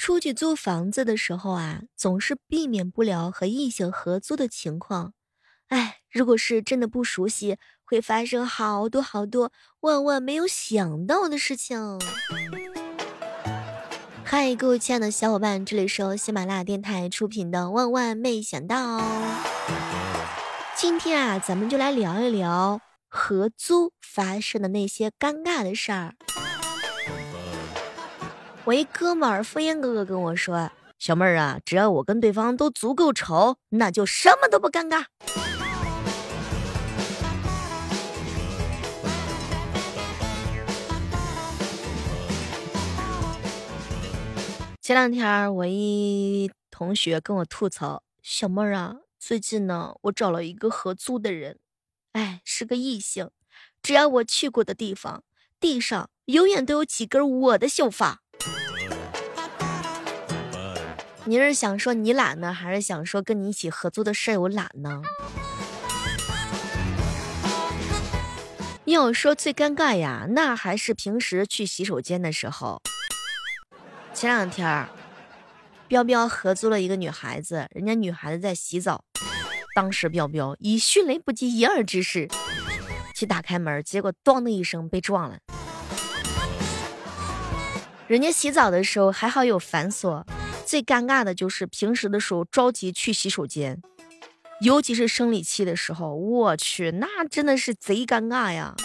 出去租房子的时候啊，总是避免不了和异性合租的情况。哎，如果是真的不熟悉，会发生好多好多万万没有想到的事情。嗨，各位亲爱的小伙伴，这里是由喜马拉雅电台出品的《万万没想到》。今天啊，咱们就来聊一聊合租发生的那些尴尬的事儿。我一哥们儿敷衍哥哥跟我说：“小妹儿啊，只要我跟对方都足够丑，那就什么都不尴尬。”前两天我一同学跟我吐槽：“小妹儿啊，最近呢，我找了一个合租的人，哎，是个异性，只要我去过的地方，地上永远都有几根我的秀发。”你是想说你懒呢，还是想说跟你一起合租的舍友懒呢？要说最尴尬呀，那还是平时去洗手间的时候。前两天儿，彪彪合租了一个女孩子，人家女孩子在洗澡，当时彪彪以迅雷不及掩耳之势去打开门，结果咣的一声被撞了。人家洗澡的时候还好有反锁。最尴尬的就是平时的时候着急去洗手间，尤其是生理期的时候，我去，那真的是贼尴尬呀。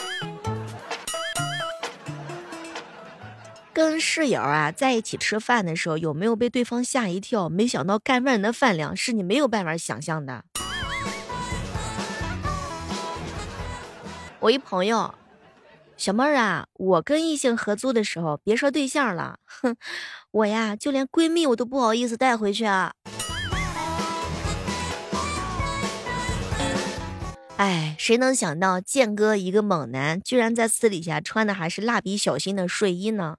跟室友啊在一起吃饭的时候，有没有被对方吓一跳？没想到干饭人的饭量是你没有办法想象的。我一朋友。小妹儿啊，我跟异性合租的时候，别说对象了，哼，我呀就连闺蜜我都不好意思带回去啊。哎，谁能想到剑哥一个猛男，居然在私底下穿的还是蜡笔小新的睡衣呢？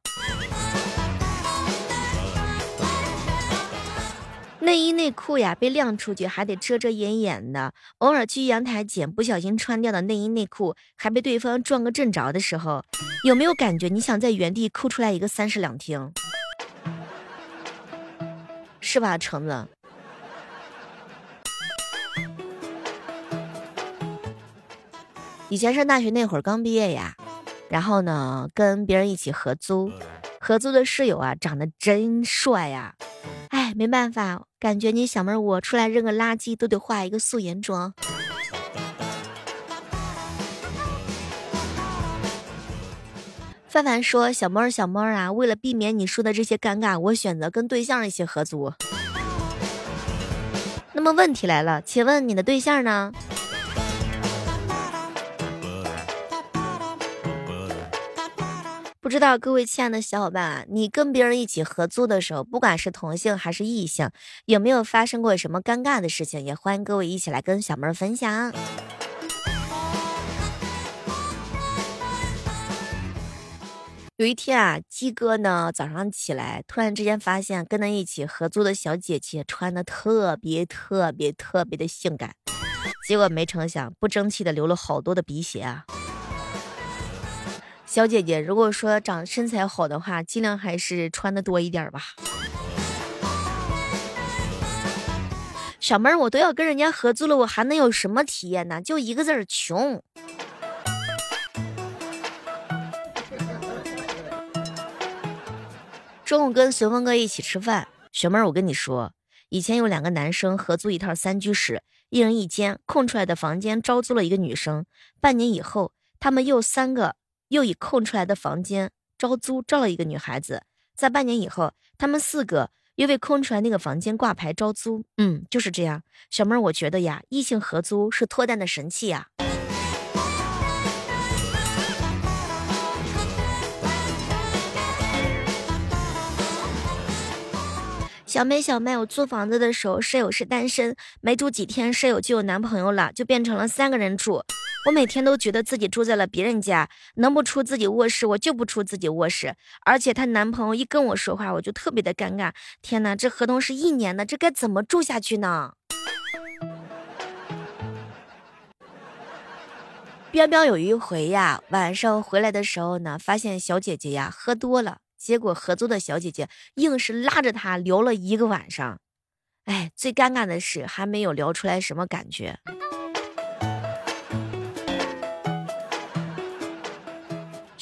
内衣内裤呀，被晾出去还得遮遮掩掩的。偶尔去阳台捡不小心穿掉的内衣内裤，还被对方撞个正着的时候，有没有感觉你想在原地哭出来一个三室两厅？是吧，橙子？以前上大学那会儿刚毕业呀，然后呢，跟别人一起合租，合租的室友啊，长得真帅呀。哎，没办法，感觉你小妹儿我出来扔个垃圾都得化一个素颜妆。范范说：“小妹儿，小妹儿啊，为了避免你说的这些尴尬，我选择跟对象一起合租。”那么问题来了，请问你的对象呢？不知道各位亲爱的小伙伴啊，你跟别人一起合租的时候，不管是同性还是异性，有没有发生过什么尴尬的事情？也欢迎各位一起来跟小妹儿分享。有一天啊，鸡哥呢早上起来，突然之间发现跟他一起合租的小姐姐穿的特别特别特别的性感，结果没成想不争气的流了好多的鼻血啊。小姐姐，如果说长身材好的话，尽量还是穿的多一点吧。小妹儿，我都要跟人家合租了，我还能有什么体验呢？就一个字儿，穷。中午跟随风哥一起吃饭，小妹儿，我跟你说，以前有两个男生合租一套三居室，一人一间，空出来的房间招租了一个女生。半年以后，他们又三个。又以空出来的房间招租招了一个女孩子，在半年以后，他们四个又为空出来那个房间挂牌招租。嗯，就是这样。小妹儿，我觉得呀，异性合租是脱单的神器呀。小妹，小妹，我租房子的时候，舍友是单身，没住几天，舍友就有男朋友了，就变成了三个人住。我每天都觉得自己住在了别人家，能不出自己卧室，我就不出自己卧室。而且她男朋友一跟我说话，我就特别的尴尬。天哪，这合同是一年的，这该怎么住下去呢？彪彪有一回呀，晚上回来的时候呢，发现小姐姐呀喝多了。结果合租的小姐姐硬是拉着他聊了一个晚上。哎，最尴尬的是还没有聊出来什么感觉。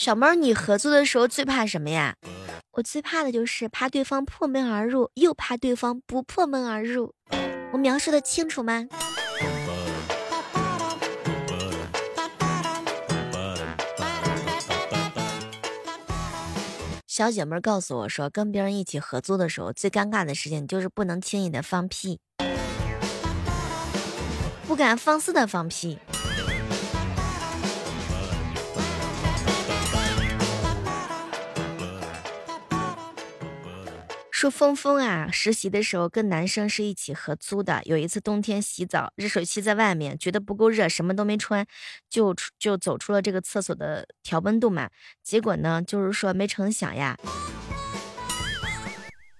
小妹儿，你合租的时候最怕什么呀？我最怕的就是怕对方破门而入，又怕对方不破门而入。我描述的清楚吗？小姐妹告诉我说，跟别人一起合租的时候，最尴尬的事情就是不能轻易的放屁，不敢放肆的放屁。说峰峰啊，实习的时候跟男生是一起合租的。有一次冬天洗澡，热水器在外面，觉得不够热，什么都没穿，就就走出了这个厕所的调温度嘛。结果呢，就是说没成想呀，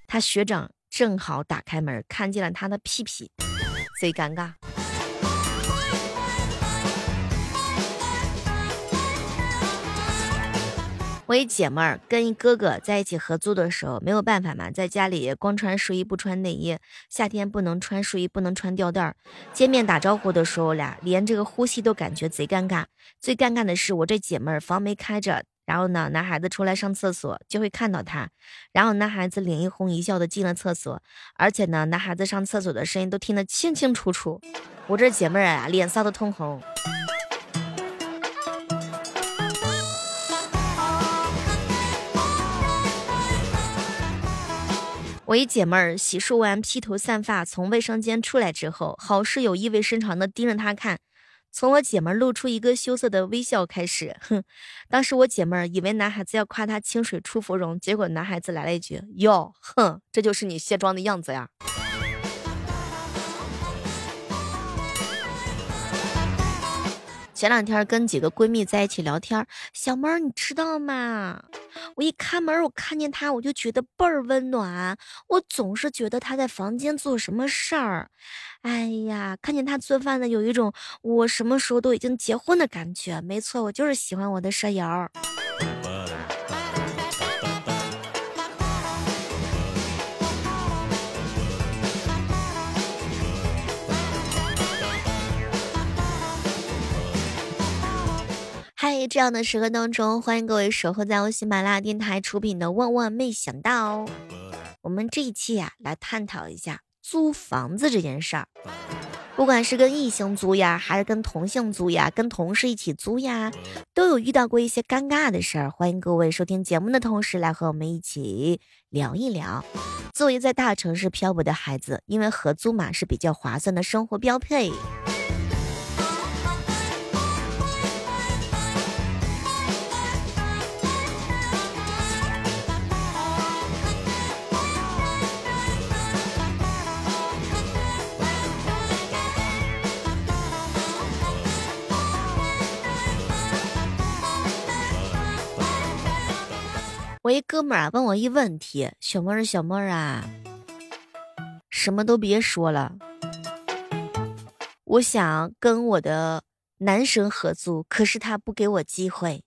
他学长正好打开门，看见了他的屁屁，贼尴尬。我一姐们儿跟一哥哥在一起合租的时候，没有办法嘛，在家里光穿睡衣不穿内衣，夏天不能穿睡衣，不能穿吊带儿。见面打招呼的时候俩，连这个呼吸都感觉贼尴尬。最尴尬的是我这姐们儿房没开着，然后呢，男孩子出来上厕所就会看到他，然后男孩子脸一红一笑的进了厕所，而且呢，男孩子上厕所的声音都听得清清楚楚。我这姐妹儿啊，脸臊得通红。我一姐妹儿洗漱完披头散发从卫生间出来之后，好室友意味深长的盯着她看，从我姐妹儿露出一个羞涩的微笑开始。哼，当时我姐妹儿以为男孩子要夸她清水出芙蓉，结果男孩子来了一句：“哟，哼，这就是你卸妆的样子呀。”前两天跟几个闺蜜在一起聊天，小猫你知道吗？我一开门，我看见他，我就觉得倍儿温暖。我总是觉得他在房间做什么事儿，哎呀，看见他做饭的，有一种我什么时候都已经结婚的感觉。没错，我就是喜欢我的舍友。在这样的时刻当中，欢迎各位守候在我喜马拉雅电台出品的《万万没想到》。我们这一期呀，来探讨一下租房子这件事儿。不管是跟异性租呀，还是跟同性租呀，跟同事一起租呀，都有遇到过一些尴尬的事儿。欢迎各位收听节目的同时，来和我们一起聊一聊。作为在大城市漂泊的孩子，因为合租嘛是比较划算的生活标配。我一哥们儿啊问我一问题，小妹儿小妹儿啊，什么都别说了，我想跟我的男神合租，可是他不给我机会。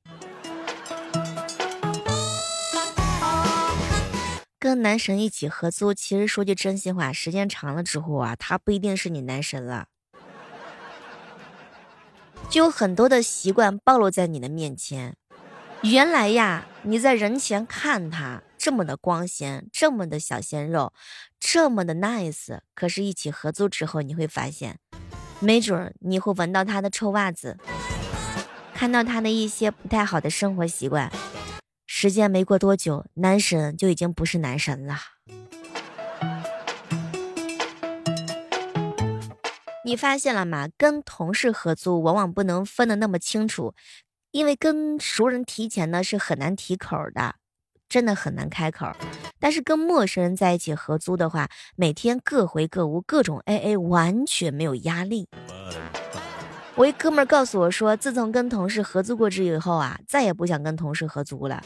跟男神一起合租，其实说句真心话，时间长了之后啊，他不一定是你男神了，就有很多的习惯暴露在你的面前。原来呀，你在人前看他这么的光鲜，这么的小鲜肉，这么的 nice，可是，一起合租之后，你会发现，没准你会闻到他的臭袜子，看到他的一些不太好的生活习惯。时间没过多久，男神就已经不是男神了。你发现了吗？跟同事合租，往往不能分的那么清楚。因为跟熟人提钱呢是很难提口的，真的很难开口。但是跟陌生人在一起合租的话，每天各回各屋，各种 A A，完全没有压力。我一哥们儿告诉我说，自从跟同事合租过之以后啊，再也不想跟同事合租了，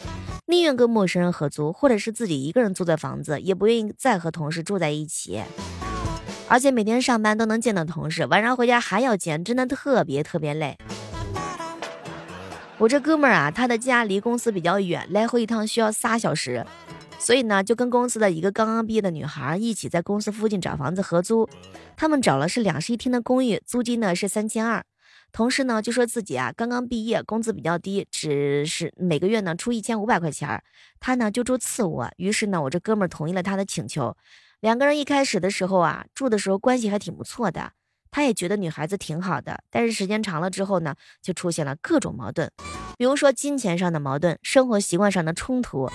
宁愿跟陌生人合租，或者是自己一个人租的房子，也不愿意再和同事住在一起。而且每天上班都能见到同事，晚上回家还要见，真的特别特别累。我这哥们儿啊，他的家离公司比较远，来回一趟需要仨小时，所以呢，就跟公司的一个刚刚毕业的女孩一起在公司附近找房子合租。他们找了是两室一厅的公寓，租金呢是三千二。同事呢就说自己啊刚刚毕业，工资比较低，只是每个月呢出一千五百块钱。他呢就住次卧，于是呢我这哥们儿同意了他的请求。两个人一开始的时候啊住的时候关系还挺不错的，他也觉得女孩子挺好的。但是时间长了之后呢，就出现了各种矛盾，比如说金钱上的矛盾，生活习惯上的冲突。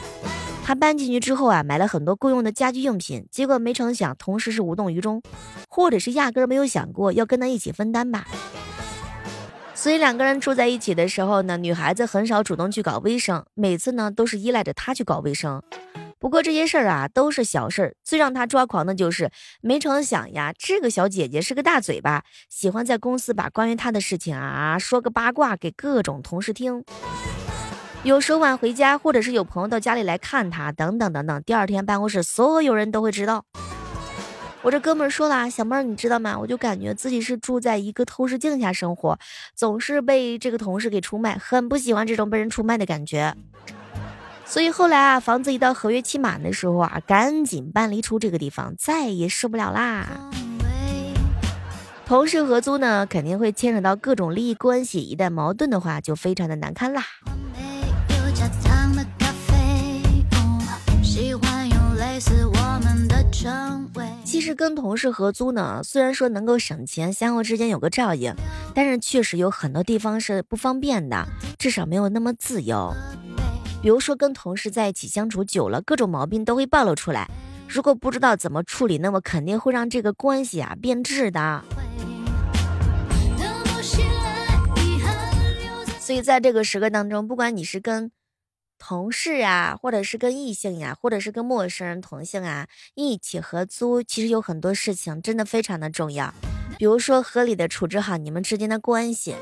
他搬进去之后啊买了很多够用的家居用品，结果没成想同事是无动于衷，或者是压根儿没有想过要跟他一起分担吧。所以两个人住在一起的时候呢，女孩子很少主动去搞卫生，每次呢都是依赖着他去搞卫生。不过这些事儿啊都是小事儿，最让他抓狂的就是没成想呀，这个小姐姐是个大嘴巴，喜欢在公司把关于她的事情啊说个八卦给各种同事听。有时候晚回家，或者是有朋友到家里来看她，等等等等，第二天办公室所有人都会知道。我这哥们儿说了，小妹儿，你知道吗？我就感觉自己是住在一个透视镜下生活，总是被这个同事给出卖，很不喜欢这种被人出卖的感觉。所以后来啊，房子一到合约期满的时候啊，赶紧搬离出这个地方，再也受不了啦。同事合租呢，肯定会牵扯到各种利益关系，一旦矛盾的话，就非常的难堪啦。其实跟同事合租呢，虽然说能够省钱，相互之间有个照应，但是确实有很多地方是不方便的，至少没有那么自由。比如说跟同事在一起相处久了，各种毛病都会暴露出来，如果不知道怎么处理，那么肯定会让这个关系啊变质的。所以在这个时刻当中，不管你是跟同事啊，或者是跟异性呀，或者是跟陌生人同性啊一起合租，其实有很多事情真的非常的重要。比如说，合理的处置好你们之间的关系。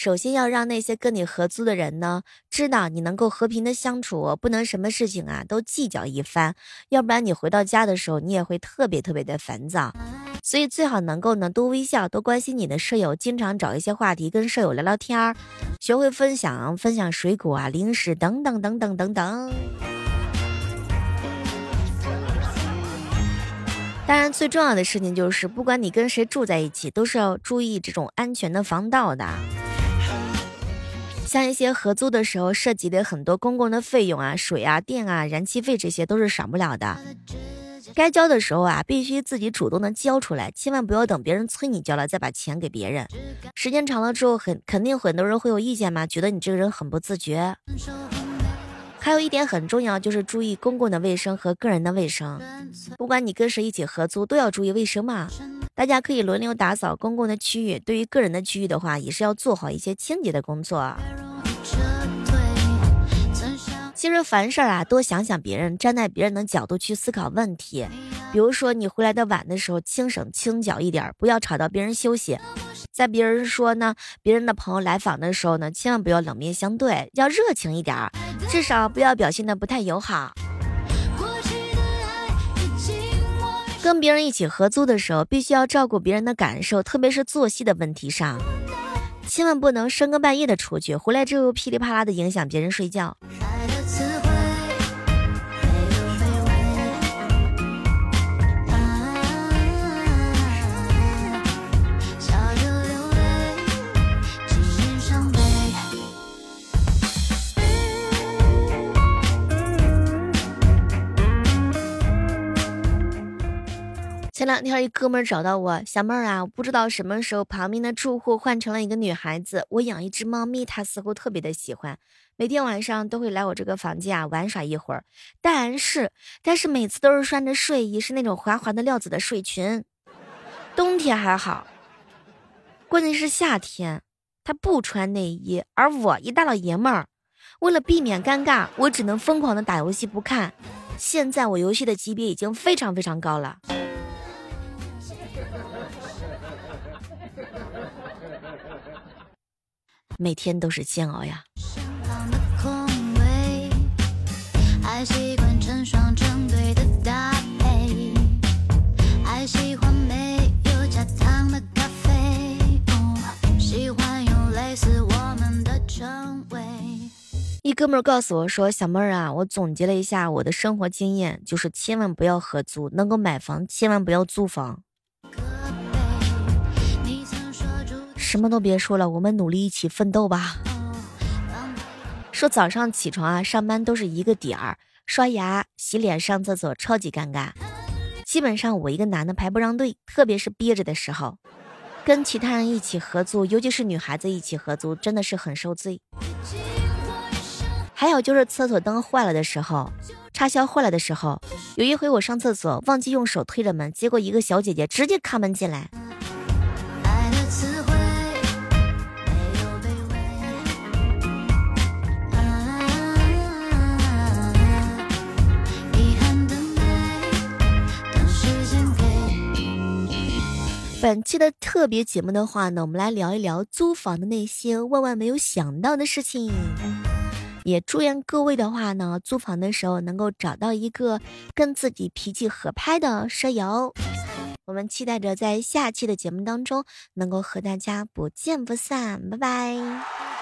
首先要让那些跟你合租的人呢，知道你能够和平的相处，不能什么事情啊都计较一番，要不然你回到家的时候，你也会特别特别的烦躁。所以最好能够呢多微笑，多关心你的舍友，经常找一些话题跟舍友聊聊天儿，学会分享，分享水果啊、零食等等等等等等。当然，最重要的事情就是，不管你跟谁住在一起，都是要注意这种安全的防盗的。像一些合租的时候涉及的很多公共的费用啊，水啊、电啊、燃气费这些都是少不了的。该交的时候啊，必须自己主动的交出来，千万不要等别人催你交了再把钱给别人。时间长了之后，很肯定很多人会有意见嘛，觉得你这个人很不自觉。还有一点很重要，就是注意公共的卫生和个人的卫生。不管你跟谁一起合租，都要注意卫生嘛。大家可以轮流打扫公共的区域，对于个人的区域的话，也是要做好一些清洁的工作。其实凡事啊，多想想别人，站在别人的角度去思考问题。比如说，你回来的晚的时候，轻省轻脚一点，不要吵到别人休息。在别人说呢，别人的朋友来访的时候呢，千万不要冷面相对，要热情一点，至少不要表现的不太友好。跟别人一起合租的时候，必须要照顾别人的感受，特别是作息的问题上，千万不能深更半夜的出去，回来之后噼里啪啦的影响别人睡觉。两天，一哥们儿找到我，小妹儿啊，我不知道什么时候旁边的住户换成了一个女孩子。我养一只猫咪，它似乎特别的喜欢，每天晚上都会来我这个房间啊玩耍一会儿。但是，但是每次都是穿着睡衣，是那种滑滑的料子的睡裙。冬天还好，关键是夏天，她不穿内衣，而我一大老爷们儿，为了避免尴尬，我只能疯狂的打游戏不看。现在我游戏的级别已经非常非常高了。每天都是煎熬呀。喜欢用类似我们的称谓。哥们儿告诉我说：“小妹儿啊，我总结了一下我的生活经验，就是千万不要合租，能够买房千万不要租房。什么都别说了，我们努力一起奋斗吧。”说早上起床啊，上班都是一个点儿，刷牙、洗脸、上厕所超级尴尬。基本上我一个男的排不上队，特别是憋着的时候，跟其他人一起合租，尤其是女孩子一起合租，真的是很受罪。还有就是厕所灯坏了的时候，插销坏了的时候，有一回我上厕所忘记用手推着门，结果一个小姐姐直接开门进来。本期的特别节目的话呢，我们来聊一聊租房的那些万万没有想到的事情。也祝愿各位的话呢，租房的时候能够找到一个跟自己脾气合拍的舍友。我们期待着在下期的节目当中能够和大家不见不散，拜拜。